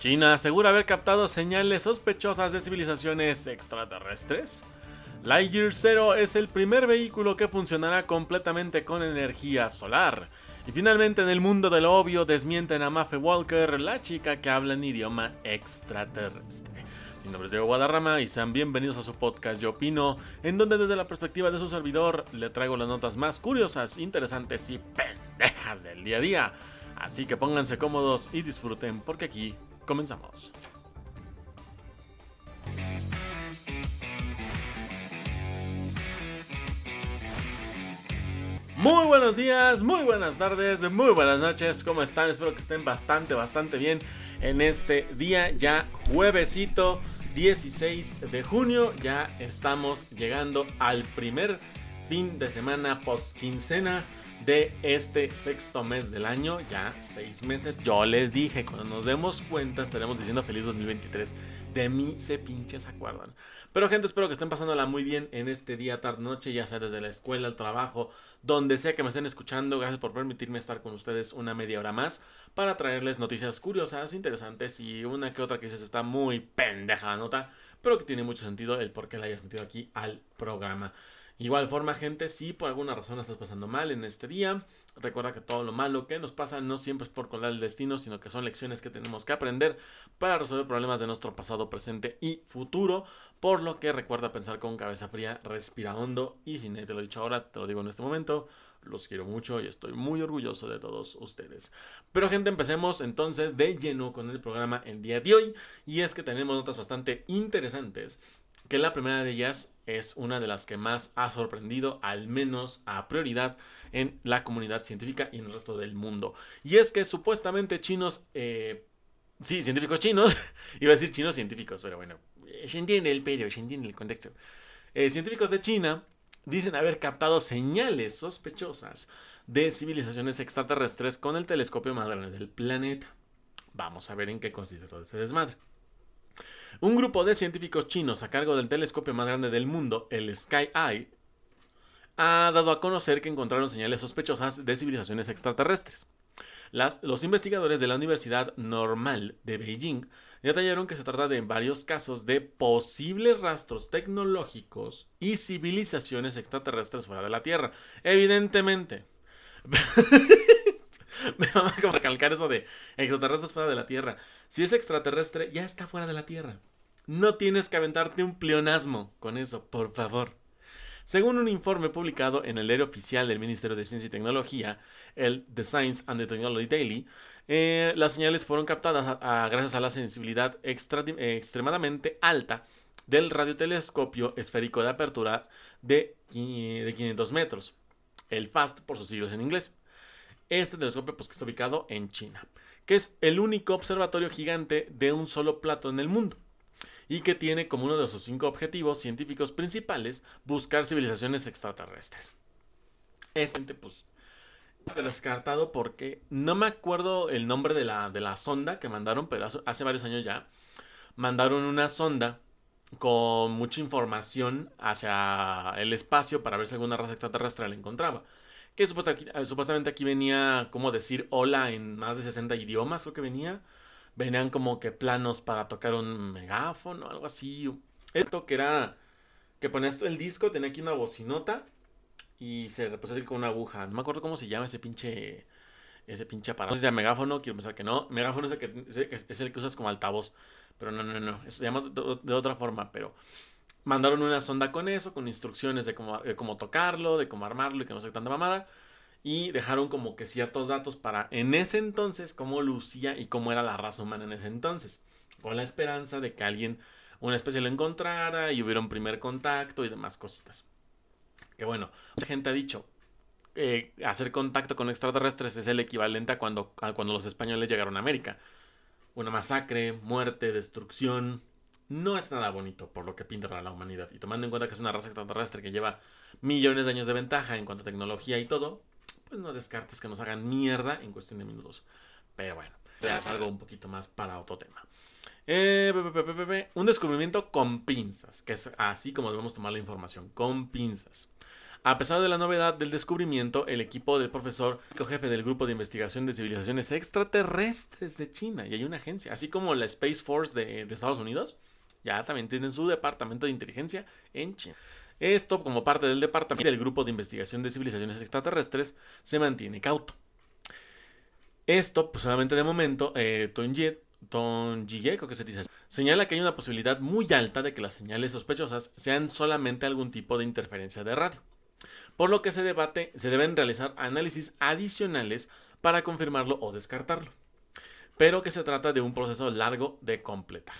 China asegura haber captado señales sospechosas de civilizaciones extraterrestres. Lightyear Zero es el primer vehículo que funcionará completamente con energía solar. Y finalmente en el mundo del obvio desmienten a Mafe Walker, la chica que habla en idioma extraterrestre. Mi nombre es Diego Guadarrama y sean bienvenidos a su podcast Yo Opino, en donde desde la perspectiva de su servidor le traigo las notas más curiosas, interesantes y pendejas del día a día. Así que pónganse cómodos y disfruten porque aquí Comenzamos. Muy buenos días, muy buenas tardes, muy buenas noches, ¿cómo están? Espero que estén bastante, bastante bien en este día ya juevesito 16 de junio. Ya estamos llegando al primer fin de semana post quincena de este sexto mes del año, ya seis meses. Yo les dije, cuando nos demos cuenta estaremos diciendo feliz 2023. De mí se pinches acuerdan. Pero gente, espero que estén pasándola muy bien en este día, tarde, noche, ya sea desde la escuela, el trabajo, donde sea que me estén escuchando. Gracias por permitirme estar con ustedes una media hora más para traerles noticias curiosas, interesantes y una que otra que se está muy pendeja la nota, pero que tiene mucho sentido el por qué la hayas metido aquí al programa. Igual forma, gente, si por alguna razón estás pasando mal en este día, recuerda que todo lo malo que nos pasa no siempre es por colar el destino, sino que son lecciones que tenemos que aprender para resolver problemas de nuestro pasado, presente y futuro. Por lo que recuerda pensar con cabeza fría, respira hondo y si nadie te lo he dicho ahora, te lo digo en este momento. Los quiero mucho y estoy muy orgulloso de todos ustedes. Pero gente, empecemos entonces de lleno con el programa el día de hoy. Y es que tenemos notas bastante interesantes que la primera de ellas es una de las que más ha sorprendido, al menos a prioridad, en la comunidad científica y en el resto del mundo. Y es que supuestamente chinos, eh, sí, científicos chinos, iba a decir chinos científicos, pero bueno, se entiende el periodo, se entiende el contexto. Eh, científicos de China dicen haber captado señales sospechosas de civilizaciones extraterrestres con el telescopio más grande del planeta. Vamos a ver en qué consiste todo ese desmadre. Un grupo de científicos chinos a cargo del telescopio más grande del mundo, el Sky Eye, ha dado a conocer que encontraron señales sospechosas de civilizaciones extraterrestres. los investigadores de la Universidad Normal de Beijing detallaron que se trata de varios casos de posibles rastros tecnológicos y civilizaciones extraterrestres fuera de la Tierra. Evidentemente. Me va a recalcar eso de extraterrestres fuera de la Tierra. Si es extraterrestre, ya está fuera de la Tierra. No tienes que aventarte un pleonasmo con eso, por favor. Según un informe publicado en el diario oficial del Ministerio de Ciencia y Tecnología, el The Science and the Technology Daily, eh, las señales fueron captadas gracias a la sensibilidad extremadamente alta del radiotelescopio esférico de apertura de, de 500 metros, el FAST por sus siglos en inglés. Este telescopio pues, que está ubicado en China, que es el único observatorio gigante de un solo plato en el mundo y que tiene como uno de sus cinco objetivos científicos principales buscar civilizaciones extraterrestres. Este, pues, descartado porque no me acuerdo el nombre de la, de la sonda que mandaron, pero hace varios años ya, mandaron una sonda con mucha información hacia el espacio para ver si alguna raza extraterrestre la encontraba. Que supuestamente aquí venía como decir hola en más de 60 idiomas, o que venía venían como que planos para tocar un megáfono, algo así. Esto que era que ponías el disco, tenía aquí una bocinota y se reposaba así con una aguja. No me acuerdo cómo se llama ese pinche ese pinche aparato. No sea megáfono, quiero pensar que no. Megáfono es el que, es el que usas como altavoz. Pero no, no, no. Se llama de, otra forma. Pero mandaron una sonda con eso, con instrucciones de cómo, de cómo tocarlo, de cómo armarlo y que no sé tanta mamada y dejaron como que ciertos datos para en ese entonces cómo lucía y cómo era la raza humana en ese entonces, con la esperanza de que alguien, una especie lo encontrara y hubiera un primer contacto y demás cositas. Que bueno, mucha gente ha dicho, eh, hacer contacto con extraterrestres es el equivalente a cuando, a cuando los españoles llegaron a América. Una masacre, muerte, destrucción. No es nada bonito por lo que pinta para la humanidad. Y tomando en cuenta que es una raza extraterrestre que lleva millones de años de ventaja en cuanto a tecnología y todo, pues no descartes que nos hagan mierda en cuestión de minutos. Pero bueno, ya es algo un poquito más para otro tema. Eh, un descubrimiento con pinzas, que es así como debemos tomar la información, con pinzas. A pesar de la novedad del descubrimiento, el equipo del profesor, jefe del grupo de investigación de civilizaciones extraterrestres de China, y hay una agencia, así como la Space Force de, de Estados Unidos, ya también tienen su departamento de inteligencia en China. Esto, como parte del departamento del grupo de investigación de civilizaciones extraterrestres, se mantiene cauto. Esto, pues solamente de momento, eh, creo que se dice, señala que hay una posibilidad muy alta de que las señales sospechosas sean solamente algún tipo de interferencia de radio. Por lo que se debate, se deben realizar análisis adicionales para confirmarlo o descartarlo. Pero que se trata de un proceso largo de completar.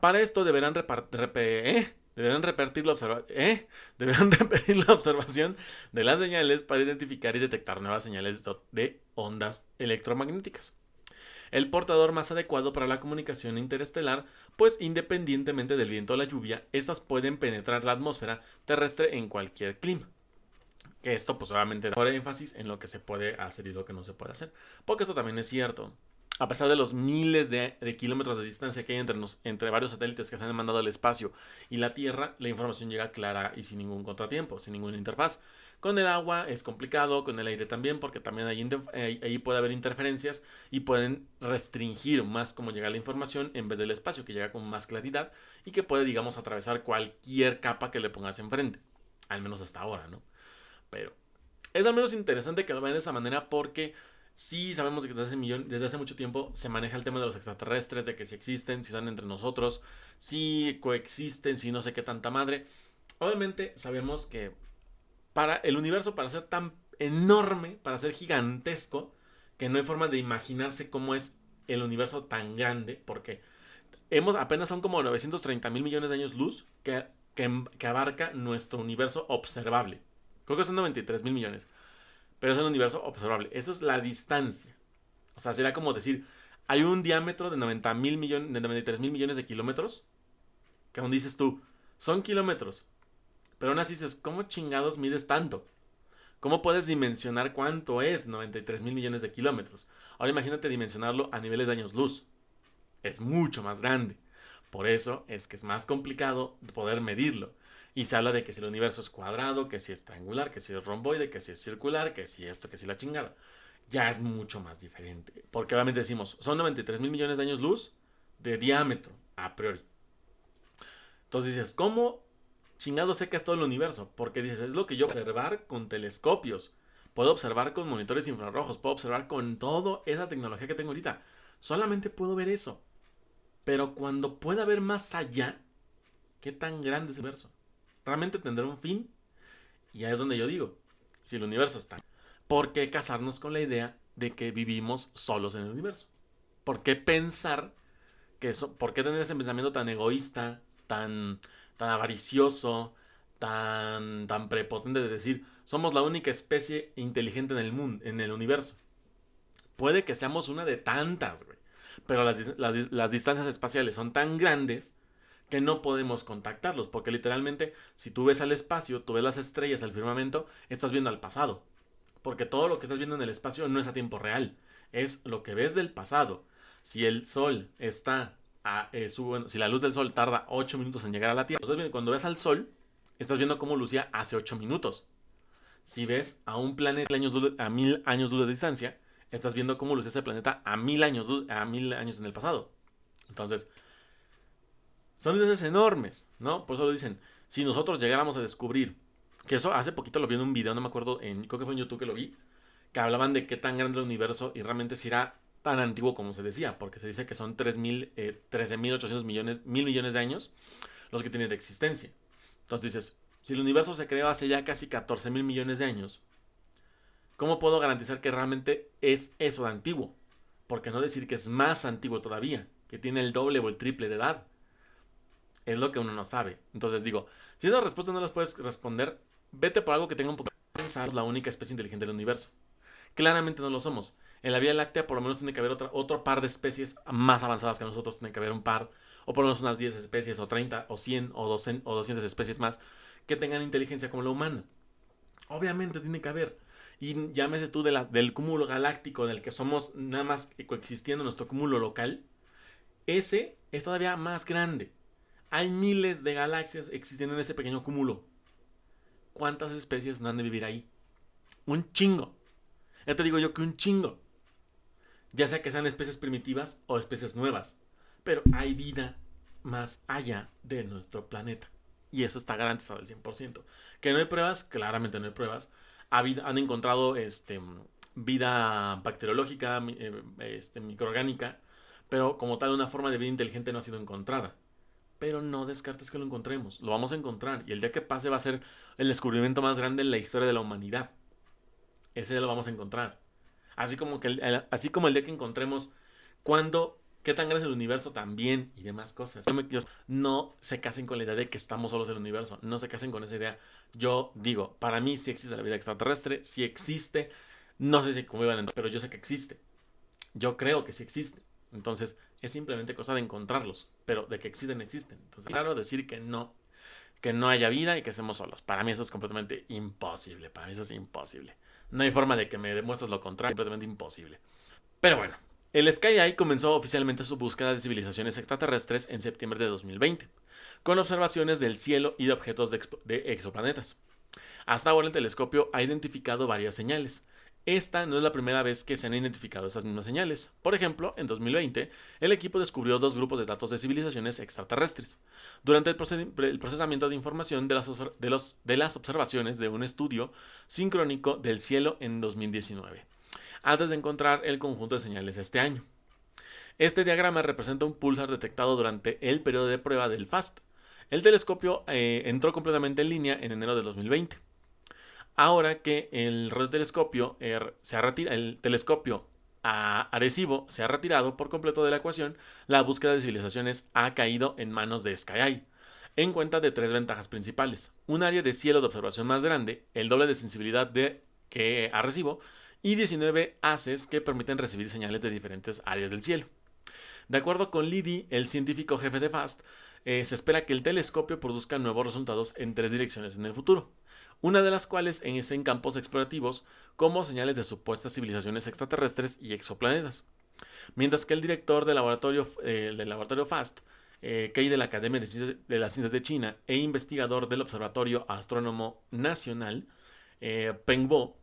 Para esto deberán eh, Deberán repetir, la ¿eh? Deberán repetir la observación de las señales para identificar y detectar nuevas señales de ondas electromagnéticas. El portador más adecuado para la comunicación interestelar, pues independientemente del viento o la lluvia, estas pueden penetrar la atmósfera terrestre en cualquier clima. Esto pues obviamente da énfasis en lo que se puede hacer y lo que no se puede hacer, porque esto también es cierto a pesar de los miles de, kilómetros de distancia que hay entre, entre varios satélites que se han mandado al espacio y la Tierra, la información llega clara y sin ningún contratiempo, sin ninguna interfaz. Con el agua es complicado, con el aire también, porque también ahí, puede haber interferencias y pueden restringir más cómo llega la información en vez del espacio, que llega con más claridad y que puede, digamos, atravesar cualquier capa que le pongas enfrente. Al menos hasta ahora, ¿no? Pero es al menos interesante que lo vean de esa manera porque Sí, sabemos que desde hace, desde hace mucho tiempo se maneja el tema de los extraterrestres, de que si existen, si están entre nosotros, si coexisten, si no sé qué tanta madre. Obviamente sabemos que para el universo, para ser tan enorme, para ser gigantesco, que no hay forma de imaginarse cómo es el universo tan grande, porque hemos apenas son como 930 mil millones de años luz que, que, que abarca nuestro universo observable. Creo que son 93 mil millones pero es un universo observable. Eso es la distancia. O sea, será como decir, hay un diámetro de 90 mil millones, de 93 mil millones de kilómetros, que aún dices tú, son kilómetros. Pero aún así dices, ¿cómo chingados mides tanto? ¿Cómo puedes dimensionar cuánto es 93 mil millones de kilómetros? Ahora imagínate dimensionarlo a niveles de años luz. Es mucho más grande. Por eso es que es más complicado poder medirlo. Y se habla de que si el universo es cuadrado, que si es triangular, que si es romboide, que si es circular, que si esto, que si la chingada. Ya es mucho más diferente. Porque obviamente decimos, son 93 mil millones de años luz de diámetro, a priori. Entonces dices, ¿cómo chingado sé que es todo el universo? Porque dices, es lo que yo observar con telescopios. Puedo observar con monitores infrarrojos, puedo observar con toda esa tecnología que tengo ahorita. Solamente puedo ver eso. Pero cuando pueda ver más allá, ¿qué tan grande es el universo? Realmente tendrá un fin. Y ahí es donde yo digo, si el universo está, ¿por qué casarnos con la idea de que vivimos solos en el universo? ¿Por qué pensar que eso, por qué tener ese pensamiento tan egoísta, tan, tan avaricioso, tan, tan prepotente de decir, somos la única especie inteligente en el mundo, en el universo? Puede que seamos una de tantas, güey. Pero las, las distancias espaciales son tan grandes que no podemos contactarlos, porque literalmente si tú ves al espacio, tú ves las estrellas, al firmamento, estás viendo al pasado, porque todo lo que estás viendo en el espacio no es a tiempo real, es lo que ves del pasado. Si el sol está a, eh, si la luz del sol tarda 8 minutos en llegar a la Tierra, cuando ves al sol, estás viendo cómo lucía hace 8 minutos. Si ves a un planeta a mil años luz de distancia, estás viendo cómo lucía ese planeta a mil años, a mil años en el pasado. Entonces, son distancias enormes, ¿no? Por eso lo dicen, si nosotros llegáramos a descubrir, que eso hace poquito lo vi en un video, no me acuerdo, en, creo que fue en YouTube que lo vi, que hablaban de qué tan grande el universo y realmente si era tan antiguo como se decía, porque se dice que son 3.000, eh, 13.800 millones, mil millones de años los que tienen de existencia. Entonces dices, si el universo se creó hace ya casi 14 mil millones de años, ¿cómo puedo garantizar que realmente es eso de antiguo? Porque no decir que es más antiguo todavía, que tiene el doble o el triple de edad. Es lo que uno no sabe. Entonces digo, si esas respuestas no las puedes responder, vete por algo que tenga un poco de pensar la única especie inteligente del universo. Claramente no lo somos. En la Vía Láctea por lo menos tiene que haber otra, otro par de especies más avanzadas que nosotros, tiene que haber un par, o por lo menos unas 10 especies, o 30, o 100, o 200, o 200 especies más que tengan inteligencia como la humana. Obviamente tiene que haber. Y llámese tú de la, del cúmulo galáctico del que somos nada más coexistiendo nuestro cúmulo local. Ese es todavía más grande. Hay miles de galaxias existiendo en ese pequeño cúmulo. cuántas especies no han de vivir ahí. Un chingo. Ya te digo yo que un chingo. Ya sea que sean especies primitivas o especies nuevas. Pero hay vida más allá de nuestro planeta. Y eso está garantizado al 100%. Que no hay pruebas, claramente no hay pruebas. han encontrado este, vida bacteriológica, eh, este, microorgánica, pero como tal una forma de vida inteligente no ha sido encontrada. Pero no descartes que lo encontremos, lo vamos a encontrar y el día que pase va a ser el descubrimiento más grande en la historia de la humanidad. Ese día lo vamos a encontrar. Así como, que el, así como el día que encontremos cuando qué tan grande es el universo también y demás cosas. No se casen con la idea de que estamos solos en el universo, no se casen con esa idea. Yo digo, para mí sí existe la vida extraterrestre, sí existe, no sé si entrar, pero yo sé que existe. Yo creo que sí existe. Entonces, es simplemente cosa de encontrarlos. Pero de que existen, existen. Entonces, claro, decir que no, que no haya vida y que estemos solos. Para mí eso es completamente imposible. Para mí eso es imposible. No hay forma de que me demuestres lo contrario. Completamente imposible. Pero bueno, el Sky Eye comenzó oficialmente su búsqueda de civilizaciones extraterrestres en septiembre de 2020, con observaciones del cielo y de objetos de exoplanetas. Hasta ahora el telescopio ha identificado varias señales, esta no es la primera vez que se han identificado estas mismas señales. Por ejemplo, en 2020, el equipo descubrió dos grupos de datos de civilizaciones extraterrestres. Durante el, procesamiento de información de las, observaciones de un estudio sincrónico del cielo en 2019, antes de encontrar el conjunto de señales este año. Este diagrama representa un pulsar detectado durante el periodo de prueba del FAST. El telescopio eh, entró completamente en línea en enero de 2020. Ahora que el er, se ha el telescopio adhesivo se ha retirado por completo de la ecuación, la búsqueda de civilizaciones ha caído en manos de SkyEye, en cuenta de tres ventajas principales: un área de cielo de observación más grande, el doble de sensibilidad de, que Arecibo y 19 haces que permiten recibir señales de diferentes áreas del cielo. De acuerdo con Liddy, el científico jefe de FAST, eh, se espera que el telescopio produzca nuevos resultados en tres direcciones en el futuro una de las cuales es en campos explorativos como señales de supuestas civilizaciones extraterrestres y exoplanetas. Mientras que el director del laboratorio, eh, del laboratorio FAST, eh, de la Academia de, las Ciencias de China e investigador del Observatorio Astrónomo Nacional, eh, Peng Bo,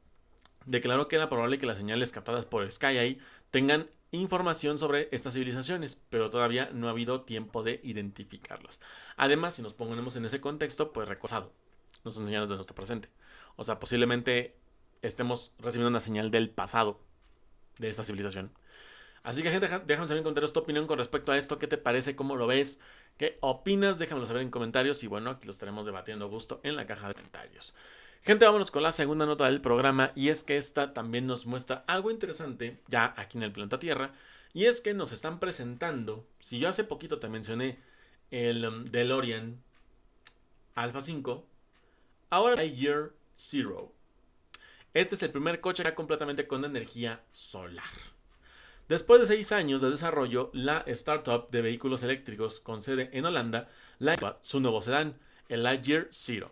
declaró que era probable que las señales captadas por SkyEye tengan información sobre estas civilizaciones, pero todavía no ha habido tiempo de identificarlas. Además, si nos ponemos en ese contexto, pues recosado no son señales de nuestro presente. O sea, posiblemente estemos recibiendo una señal del pasado de esta civilización. Así que, gente, déjame saber en comentarios tu opinión con respecto a esto. ¿Qué te parece? ¿Cómo lo ves? ¿Qué opinas? Déjamelo saber en comentarios. Y bueno, aquí lo estaremos debatiendo a gusto en la caja de comentarios. Gente, vámonos con la segunda nota del programa. Y es que esta también nos muestra algo interesante ya aquí en el planeta Tierra. Y es que nos están presentando. Si yo hace poquito te mencioné el um, DeLorean Alpha 5 Ahora Year Zero. Este es el primer coche que completamente con energía solar. Después de seis años de desarrollo, la startup de vehículos eléctricos con sede en Holanda lanzó su nuevo sedán, el Lightyear Zero,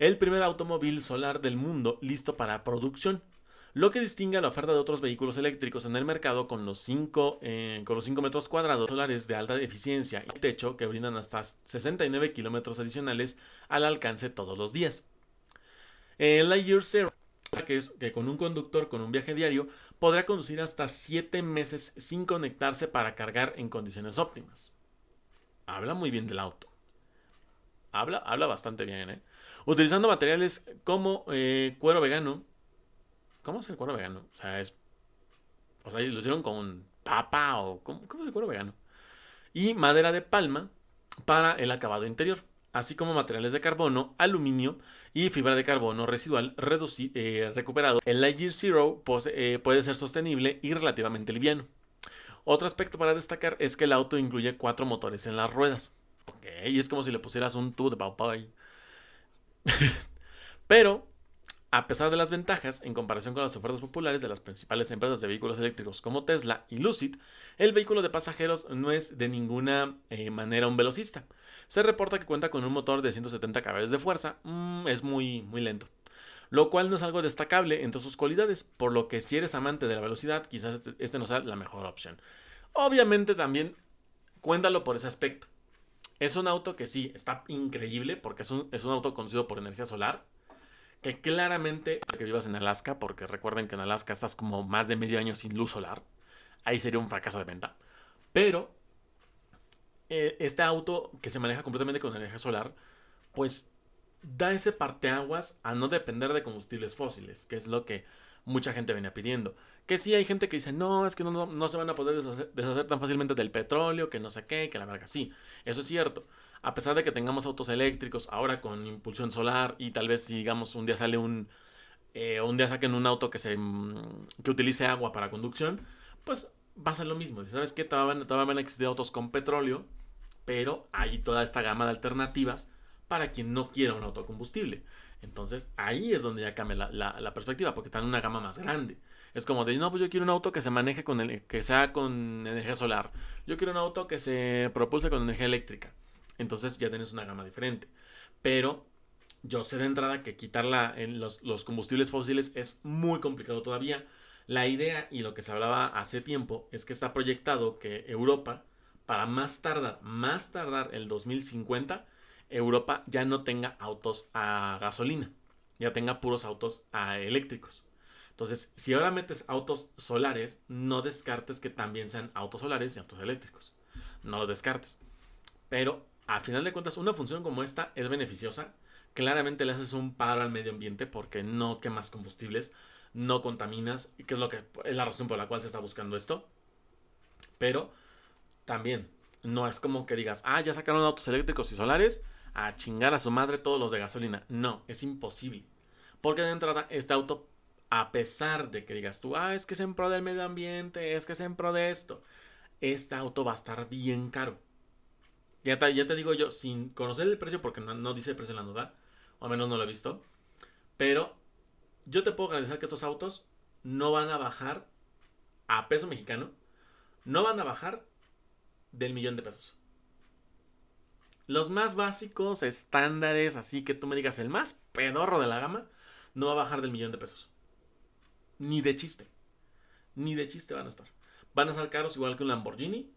el primer automóvil solar del mundo listo para producción, lo que distingue a la oferta de otros vehículos eléctricos en el mercado con los 5 eh, metros cuadrados solares de alta eficiencia y techo que brindan hasta 69 kilómetros adicionales al alcance todos los días. El Lightyear Zero, que, es, que con un conductor con un viaje diario podrá conducir hasta 7 meses sin conectarse para cargar en condiciones óptimas. Habla muy bien del auto. Habla, habla bastante bien, ¿eh? Utilizando materiales como eh, cuero vegano, ¿Cómo es el cuero vegano? O sea, es. O sea, lo hicieron con papa o. ¿Cómo, es el cuero vegano? Y madera de palma para el acabado interior, así como materiales de carbono, aluminio y fibra de carbono residual eh, recuperado. El Lightyear Zero eh, puede ser sostenible y relativamente liviano. Otro aspecto para destacar es que el auto incluye cuatro motores en las ruedas. y es como si le pusieras un tubo de pau Pero a pesar de las ventajas, en comparación con las ofertas populares de las principales empresas de vehículos eléctricos como Tesla y Lucid, el vehículo de pasajeros no es de ninguna eh, manera un velocista. Se reporta que cuenta con un motor de 170 caballos de fuerza, mm, es muy, muy lento. Lo cual no es algo destacable entre sus cualidades, por lo que si eres amante de la velocidad, quizás este, este no sea la mejor opción. Obviamente también cuéntalo por ese aspecto. Es un auto que sí, está increíble porque es un, es un auto conducido por energía solar que claramente que vivas en Alaska, porque recuerden que en Alaska estás como más de medio año sin luz solar, ahí sería un fracaso de venta. Pero eh, este auto que se maneja completamente con energía solar, pues da ese parteaguas a no depender de combustibles fósiles, que es lo que mucha gente venía pidiendo. Que sí hay gente que dice, no, es que no, no, se van a poder deshacer, tan fácilmente del petróleo, que no sé qué, que la verga. Sí, eso es cierto. A pesar de que tengamos autos eléctricos ahora con impulsión solar y tal vez si digamos un día sale un... Eh, un día saquen un auto que, se, mm, que utilice agua para conducción, pues va a ser lo mismo. ¿Sabes qué? Todavía, todavía van a existir autos con petróleo, pero hay toda esta gama de alternativas para quien no quiera un autocombustible. Entonces ahí es donde ya cambia la, perspectiva, porque están en una gama más grande. Es como de, no, pues yo quiero un auto que se maneje con, el, que sea con energía solar. Yo quiero un auto que se propulse con energía eléctrica. Entonces ya tienes una gama diferente. Pero yo sé de entrada que quitar en los, los combustibles fósiles es muy complicado todavía. La idea y lo que se hablaba hace tiempo es que está proyectado que Europa, para más tardar, más tardar el 2050, Europa ya no tenga autos a gasolina, ya tenga puros autos a eléctricos. Entonces, si ahora metes autos solares, no descartes que también sean autos solares y autos eléctricos. No los descartes. Pero, a final de cuentas, una función como esta es beneficiosa. Claramente le haces un paro al medio ambiente porque no quemas combustibles, no contaminas, que es lo que es la razón por la cual se está buscando esto. Pero también no es como que digas, ah, ya sacaron autos eléctricos y solares, a chingar a su madre todos los de gasolina. No, es imposible. Porque de entrada, este auto, a pesar de que digas tú, ah, es que es en pro del medio ambiente, es que es en pro de esto, este auto va a estar bien caro. Ya te, ya te digo yo, sin conocer el precio, porque no, dice el precio en la nota, o al menos no lo he visto, pero yo te puedo garantizar que estos autos no van a bajar a peso mexicano, no van a bajar del millón de pesos. Los más básicos, estándares, así que tú me digas el más pedorro de la gama, no va a bajar del millón de pesos. Ni de chiste. Ni de chiste van a estar. Van a estar caros igual que un Lamborghini,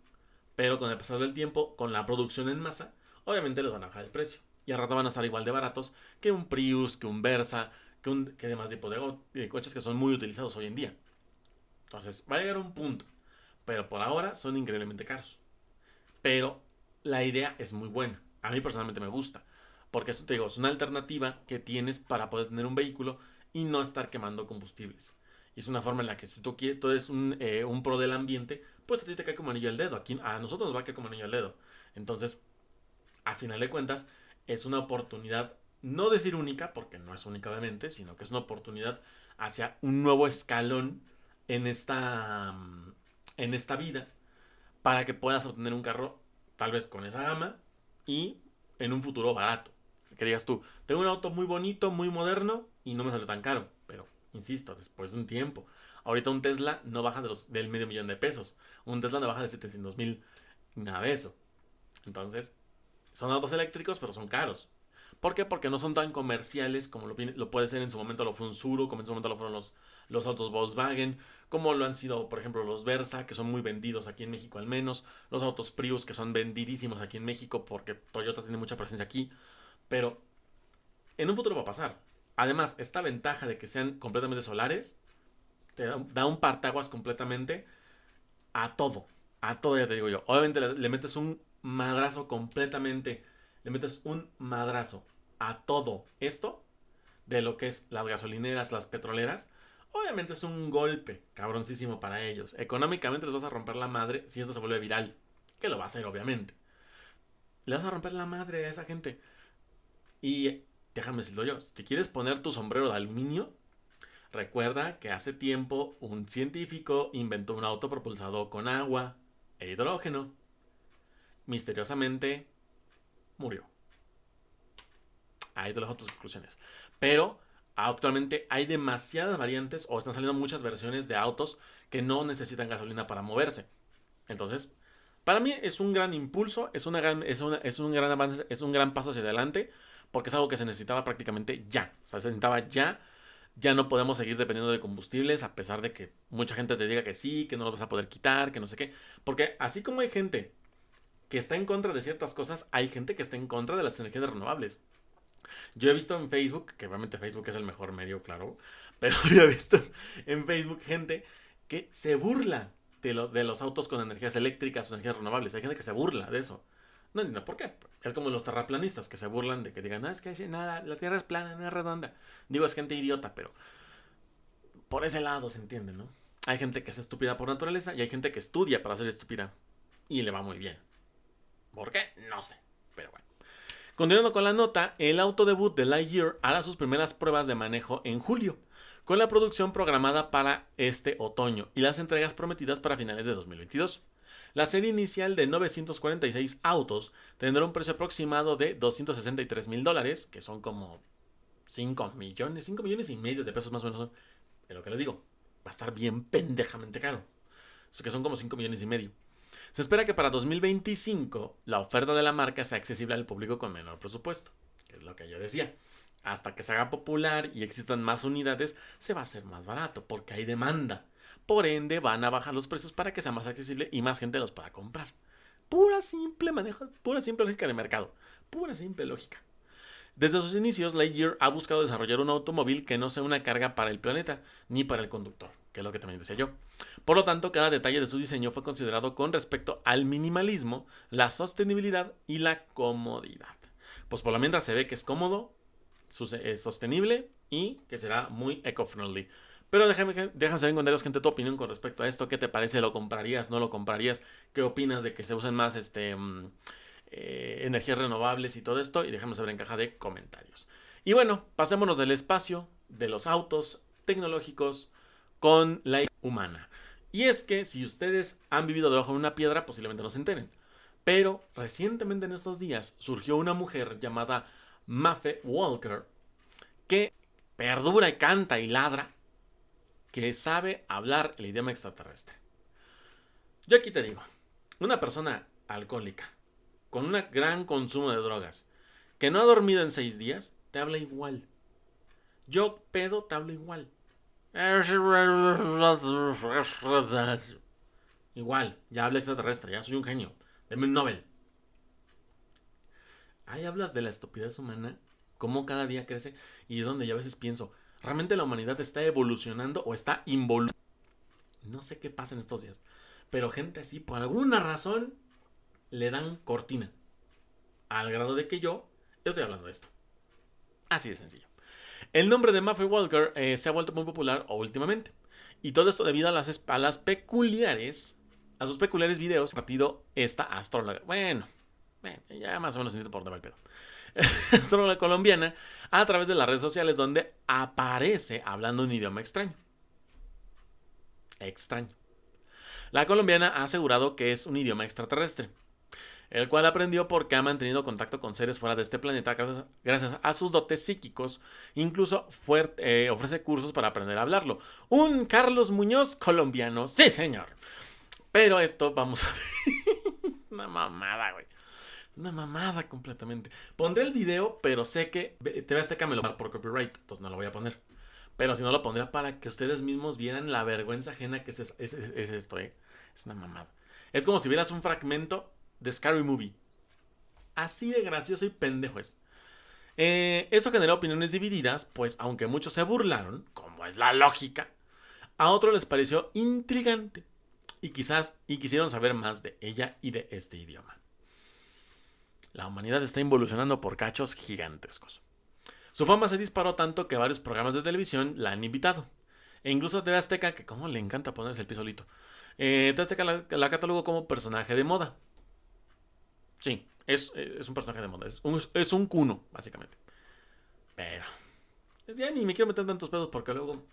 pero con el pasar del tiempo, con la producción en masa, obviamente les van a bajar el precio. Y al rato van a estar igual de baratos que un Prius, que un Versa, que, un, que demás tipo de, coches que son muy utilizados hoy en día. Entonces, va a llegar un punto. Pero por ahora son increíblemente caros. Pero la idea es muy buena. A mí personalmente me gusta. Porque eso te digo, es una alternativa que tienes para poder tener un vehículo y no estar quemando combustibles. Y es una forma en la que si tú quieres, tú eres un, eh, un pro del ambiente, pues a ti te cae como anillo al dedo. Aquí, a nosotros nos va a caer como anillo al dedo. Entonces, a final de cuentas, es una oportunidad, no decir única, porque no es única obviamente, sino que es una oportunidad hacia un nuevo escalón en esta, en esta vida para que puedas obtener un carro tal vez con esa gama y en un futuro barato. Que digas tú, tengo un auto muy bonito, muy moderno y no me sale tan caro. Pero, insisto, después de un tiempo. Ahorita un Tesla no baja de los, del medio millón de pesos. Un Tesla no baja de 700 mil, nada de eso. Entonces, son autos eléctricos, pero son caros. ¿Por qué? Porque no son tan comerciales como lo, puede ser en su momento lo fue un Suro, como en su momento lo fueron los, los autos Volkswagen, como lo han sido, por ejemplo, los Versa, que son muy vendidos aquí en México al menos, los autos Prius, que son vendidísimos aquí en México porque Toyota tiene mucha presencia aquí, pero en un futuro va a pasar. Además, esta ventaja de que sean completamente solares, te da, un partaguas completamente a todo, a todo, ya te digo yo. Obviamente le metes un madrazo completamente, le metes un madrazo a todo esto de lo que es las gasolineras, las petroleras, Obviamente es un golpe cabroncísimo para ellos. Económicamente les vas a romper la madre si esto se vuelve viral. Que lo va a hacer, obviamente. Le vas a romper la madre a esa gente. Y déjame decirlo yo, si te quieres poner tu sombrero de aluminio, recuerda que hace tiempo un científico inventó un auto propulsado con agua e hidrógeno. Misteriosamente murió. Ahí te dejo tus conclusiones. Pero Actualmente hay demasiadas variantes o están saliendo muchas versiones de autos que no necesitan gasolina para moverse. Entonces, para mí es un gran impulso, es, una gran, es, es un gran avance, es un gran paso hacia adelante, porque es algo que se necesitaba prácticamente ya. O sea, se necesitaba ya. Ya no podemos seguir dependiendo de combustibles, a pesar de que mucha gente te diga que sí, que no lo vas a poder quitar, que no sé qué. Porque así como hay gente que está en contra de ciertas cosas, hay gente que está en contra de las energías renovables. Yo he visto en Facebook, que realmente Facebook es el mejor medio, claro, pero yo he visto en Facebook gente que se burla de los, de los autos con energías eléctricas o energías renovables. Hay gente que se burla de eso. No entiendo por qué. Es como los terraplanistas que se burlan de que digan, no, es que nada, la Tierra es plana, no es redonda. Digo, es gente idiota, pero por ese lado se entiende, ¿no? Hay gente que es estúpida por naturaleza y hay gente que estudia para ser estúpida y le va muy bien. ¿Por qué? No sé, pero bueno. Continuando con la nota, el auto debut de Lightyear hará sus primeras pruebas de manejo en julio, con la producción programada para este otoño y las entregas prometidas para finales de 2022. La serie inicial de 946 autos tendrá un precio aproximado de 263 mil dólares, que son como 5 millones, 5 millones y medio de pesos más o menos. Es lo que les digo, va a estar bien pendejamente caro. O que son como 5 millones y medio. Se espera que para 2025 la oferta de la marca sea accesible al público con menor presupuesto, que es lo que yo decía. Hasta que se haga popular y existan más unidades, se va a hacer más barato, porque hay demanda. Por ende, van a bajar los precios para que sea más accesible y más gente los pueda comprar. Pura simple manejo, pura simple lógica de mercado. Pura simple lógica. Desde sus inicios, Lightyear ha buscado desarrollar un automóvil que no sea una carga para el planeta ni para el conductor, que es lo que también decía yo. Por lo tanto, cada detalle de su diseño fue considerado con respecto al minimalismo, la sostenibilidad y la comodidad. Pues por lo mientras se ve que es cómodo, es sostenible y que será muy eco-friendly. Pero déjame, déjame saber en comentarios, gente, tu opinión con respecto a esto. ¿Qué te parece? ¿Lo comprarías? ¿No lo comprarías? ¿Qué opinas de que se usen más este, mm, eh, energías renovables y todo esto? Y déjame saber en caja de comentarios. Y bueno, pasémonos del espacio, de los autos tecnológicos con la humana. Y es que si ustedes han vivido debajo de una piedra, posiblemente no se enteren. Pero recientemente en estos días surgió una mujer llamada Maffe Walker que perdura y canta y ladra que sabe hablar el idioma extraterrestre. Yo aquí te digo, una persona alcohólica, con un gran consumo de drogas, que no ha dormido en seis días, te habla igual. Yo pedo, te hablo igual. Igual, ya habla extraterrestre, ya soy un genio. Deme un Nobel. Ahí hablas de la estupidez humana, cómo cada día crece y donde yo a veces pienso, ¿Realmente la humanidad está evolucionando o está involucrada? No sé qué pasa en estos días. Pero gente así, por alguna razón, le dan cortina. Al grado de que yo estoy hablando de esto. Así de sencillo. El nombre de Muffy Walker eh, se ha vuelto muy popular últimamente. Y todo esto debido a las, a las peculiares, a sus peculiares videos partido esta astróloga. Bueno, ya más o menos entiendo por dónde va el pedo. astróloga colombiana a través de las redes sociales donde aparece hablando un idioma extraño. Extraño. La colombiana ha asegurado que es un idioma extraterrestre, el cual aprendió porque ha mantenido contacto con seres fuera de este planeta gracias, a sus dotes psíquicos. Incluso eh, ofrece cursos para aprender a hablarlo. Un Carlos Muñoz colombiano. Sí, señor. Pero esto, vamos a ver. Una mamada, güey. Una mamada completamente. Pondré el video, pero sé que TV Azteca me lo va por copyright, entonces no lo voy a poner. Pero si no lo pondría para que ustedes mismos vieran la vergüenza ajena que es, esto, ¿eh? Es una mamada. Es como si vieras un fragmento de Scary Movie. Así de gracioso y pendejo es. Eh, eso generó opiniones divididas, pues aunque muchos se burlaron, como es la lógica, a otros les pareció intrigante y quizás y quisieron saber más de ella y de este idioma. La humanidad está involucionando por cachos gigantescos. Su fama se disparó tanto que varios programas de televisión la han invitado. E incluso TV Azteca, que como le encanta ponerse el pisolito. Eh, TV Azteca la, catalogó como personaje de moda. Sí, es, un personaje de moda. Es un, es un cuno, básicamente. Pero. Ya ni me quiero meter tantos pedos porque luego.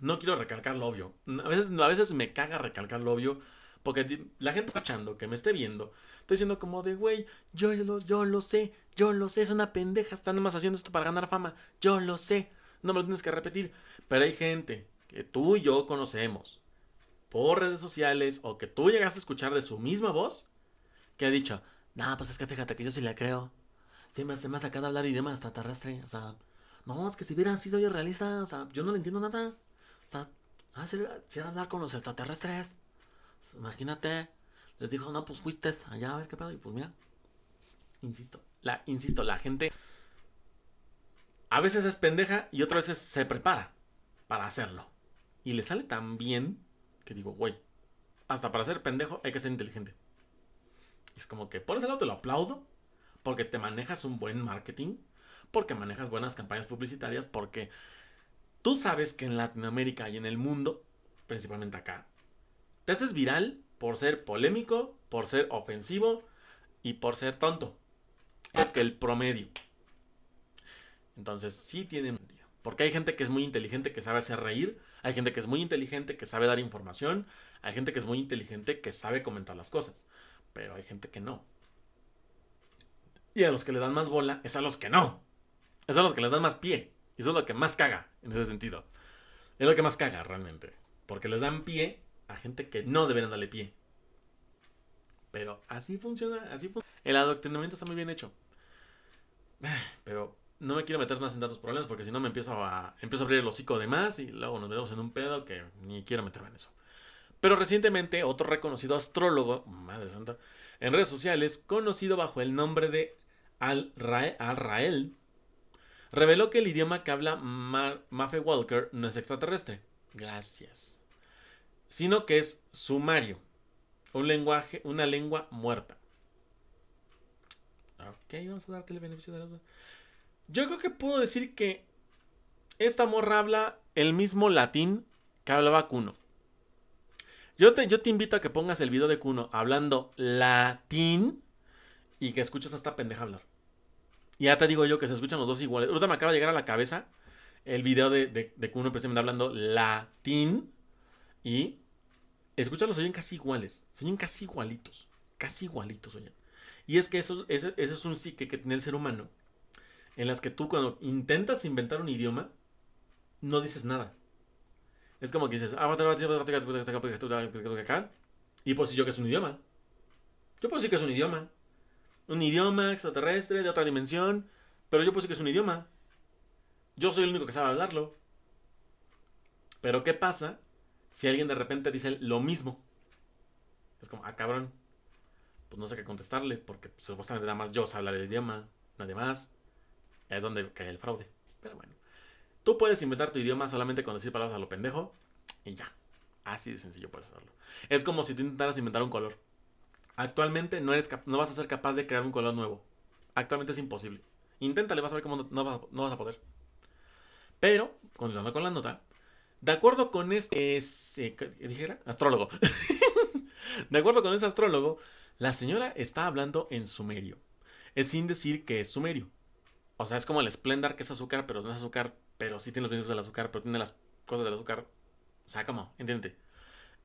No quiero recalcar lo obvio. A veces, a veces me caga recalcar lo obvio. Porque la gente escuchando, que me esté viendo, Estoy diciendo como de, güey, yo lo, yo lo sé, yo lo sé, es una pendeja, está nomás haciendo esto para ganar fama, yo lo sé, no me lo tienes que repetir. Pero hay gente que tú y yo conocemos por redes sociales o que tú llegaste a escuchar de su misma voz que ha dicho, no, pues es que fíjate que yo sí la creo. Se me, se me ha sacado hablar idioma extraterrestre, o sea, no, es que si hubiera sido yo realista, o sea, yo no le entiendo nada. O sea, ah, si, si hablar con los extraterrestres, imagínate les dijo, no, pues fuiste allá a ver qué pedo. Y pues mira, insisto, la, insisto, la gente a veces es pendeja y otras veces se prepara para hacerlo. Y le sale tan bien que digo, güey, hasta para ser pendejo hay que ser inteligente. Es como que por ese lado te lo aplaudo, porque te manejas un buen marketing, porque manejas buenas campañas publicitarias, porque tú sabes que en Latinoamérica y en el mundo, principalmente acá, te haces viral por ser polémico, por ser ofensivo y por ser tonto. El promedio. Entonces sí tiene Porque hay gente que es muy inteligente que sabe hacer reír. Hay gente que es muy inteligente que sabe dar información. Hay gente que es muy inteligente que sabe comentar las cosas. Pero hay gente que no. Y a los que le dan más bola es a los que no. Es a los que les dan más pie. Y eso es lo que más caga en ese sentido. Es lo que más caga realmente. Porque les dan pie a gente que no deberían darle pie. Pero así funciona, así. El adoctrinamiento está muy bien hecho. Pero no me quiero meter más en tantos problemas porque si no me empiezo a, empiezo a abrir el hocico de más y luego nos vemos en un pedo que ni quiero meterme en eso. Pero recientemente otro reconocido astrólogo, madre santa, en redes sociales, conocido bajo el nombre de Al, Rael, reveló que el idioma que habla Mafe Walker no es extraterrestre. Gracias. Sino que es sumario. Un lenguaje, una lengua muerta. Ok, vamos a darte el beneficio de la duda. Yo creo que puedo decir que esta morra habla el mismo latín que hablaba Kuno. Yo te, yo te invito a que pongas el video de Kuno hablando latín y que escuches a esta pendeja hablar. Y ya te digo yo que se escuchan los dos iguales. Ahorita me acaba de llegar a la cabeza el video de, de, de precisamente hablando latín. Y escúchalos, oyen casi iguales. Oyen casi igualitos. Casi igualitos oyen. Y es que eso, eso, eso es un psique que tiene el ser humano. En las que tú cuando intentas inventar un idioma, no dices nada. Es como que dices, y pues yo que es un idioma. Yo puedo decir que es un idioma. Un idioma extraterrestre de otra dimensión. Pero yo puedo decir que es un idioma. Yo soy el único que sabe hablarlo. Pero ¿qué pasa si alguien de repente dice lo mismo? Es como, ah, cabrón. Pues no sé qué contestarle. Porque supuestamente nada más yo sé hablar el idioma. Nadie más. Es donde cae el fraude. Pero bueno. Tú puedes inventar tu idioma solamente con decir palabras a lo pendejo y ya. Así de sencillo puedes hacerlo. Es como si tú intentaras inventar un color. Actualmente no, eres no vas a ser capaz de crear un color nuevo. Actualmente es imposible. Inténtale, vas a ver cómo no, vas, a poder. Pero, continuando con la nota, de acuerdo con este ese, dijera? astrólogo. de acuerdo con ese astrólogo, la señora está hablando en sumerio. Es sin decir que es sumerio. O sea, es como el Splendor que es azúcar, pero no es azúcar pero sí tiene los beneficios del azúcar, pero tiene las cosas del azúcar. O sea. ¿Entiende?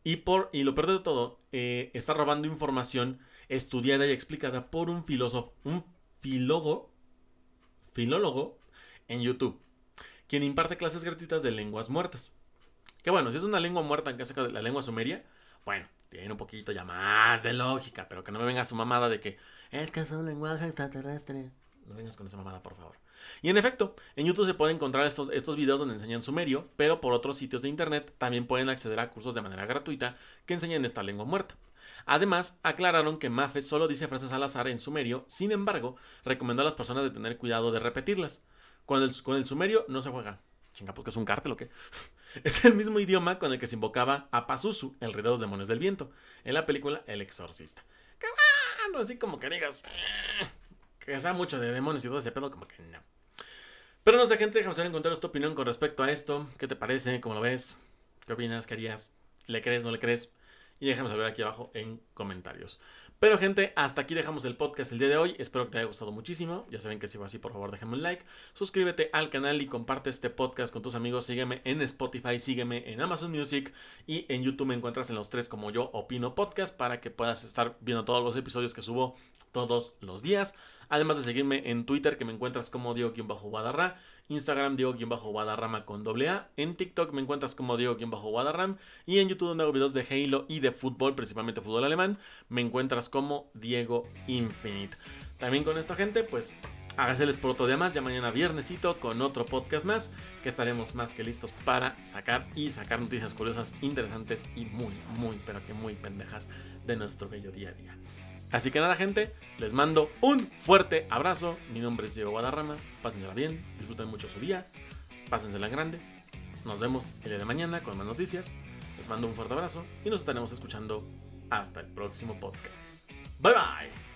Y, por, y lo peor de todo, eh, está robando información estudiada y explicada por un filósofo, un filólogo, filólogo en YouTube, quien imparte clases gratuitas de lenguas muertas. Que bueno, si es una lengua muerta en caso de la lengua sumeria, bueno, tiene un poquito ya más de lógica, pero que no me venga su mamada de que es que es un lenguaje extraterrestre. No vengas con esa mamada, por favor. Y en efecto, en YouTube se pueden encontrar estos, estos videos donde enseñan sumerio, pero por otros sitios de internet también pueden acceder a cursos de manera gratuita que enseñan esta lengua muerta. Además, aclararon que Mafe solo dice frases al azar en sumerio, sin embargo, recomendó a las personas de tener cuidado de repetirlas. Con el, con el sumerio no se juega. Chinga, porque es un cártel o qué. es el mismo idioma con el que se invocaba a Pazuzu, el rey de los demonios del viento, en la película El Exorcista. Que bueno, así como que digas. Eh", que sea mucho de demonios y todo ese pedo, como que no. Pero no sé, gente, déjame saber en comentarios tu opinión con respecto a esto. ¿Qué te parece? ¿Cómo lo ves? ¿Qué opinas? ¿Qué harías? ¿Le crees? ¿No le crees? Y déjame saber aquí abajo en comentarios. Pero gente, hasta aquí dejamos el podcast el día de hoy. Espero que te haya gustado muchísimo. Ya saben que si fue así, por favor déjame un like. Suscríbete al canal y comparte este podcast con tus amigos. Sígueme en Spotify, sígueme en Amazon Music y en YouTube me encuentras en los tres como yo opino podcast para que puedas estar viendo todos los episodios que subo todos los días. Además de seguirme en Twitter que me encuentras como Diego-Guadarra. Instagram Diego-Guadarrama con doble A. En TikTok me encuentras como Diego-Guadarram. Y en YouTube donde hago videos de Halo y de fútbol, principalmente fútbol alemán, me encuentras como Diego Infinite. También con esta gente, pues hágaseles por otro día más, ya mañana viernesito con otro podcast más, que estaremos más que listos para sacar y sacar noticias curiosas, interesantes y muy, muy, pero que muy pendejas de nuestro bello día a día. Así que nada, gente, les mando un fuerte abrazo. Mi nombre es Diego Guadarrama. Pásensela bien, disfruten mucho su día, pásensela grande. Nos vemos el día de mañana con más noticias. Les mando un fuerte abrazo y nos estaremos escuchando hasta el próximo podcast. Bye bye.